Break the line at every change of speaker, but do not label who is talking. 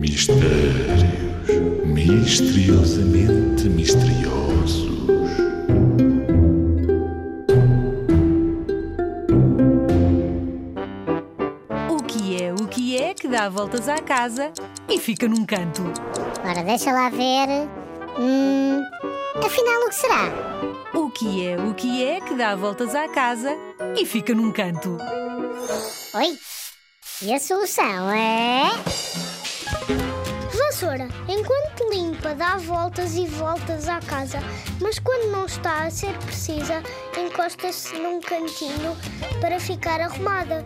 Mistérios misteriosamente misteriosos.
O que é o que é que dá voltas à casa e fica num canto?
Ora, deixa lá ver. Hum, afinal, o que será?
O que é o que é que dá voltas à casa e fica num canto?
Oi? E a solução é.
Vassoura, enquanto limpa, dá voltas e voltas à casa, mas quando não está a ser precisa, encosta-se num cantinho para ficar arrumada.